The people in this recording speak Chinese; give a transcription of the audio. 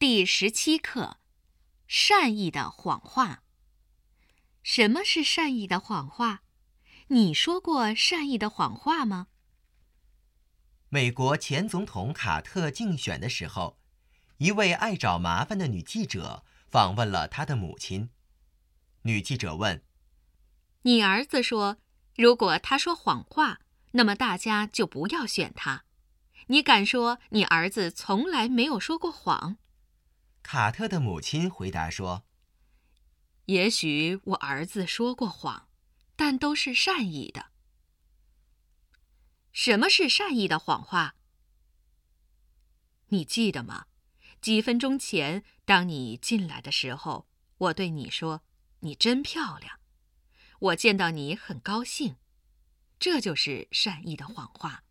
第十七课：善意的谎话。什么是善意的谎话？你说过善意的谎话吗？美国前总统卡特竞选的时候，一位爱找麻烦的女记者访问了他的母亲。女记者问：“你儿子说，如果他说谎话，那么大家就不要选他。你敢说你儿子从来没有说过谎？”卡特的母亲回答说：“也许我儿子说过谎，但都是善意的。”什么是善意的谎话？你记得吗？几分钟前，当你进来的时候，我对你说：“你真漂亮。”我见到你很高兴，这就是善意的谎话。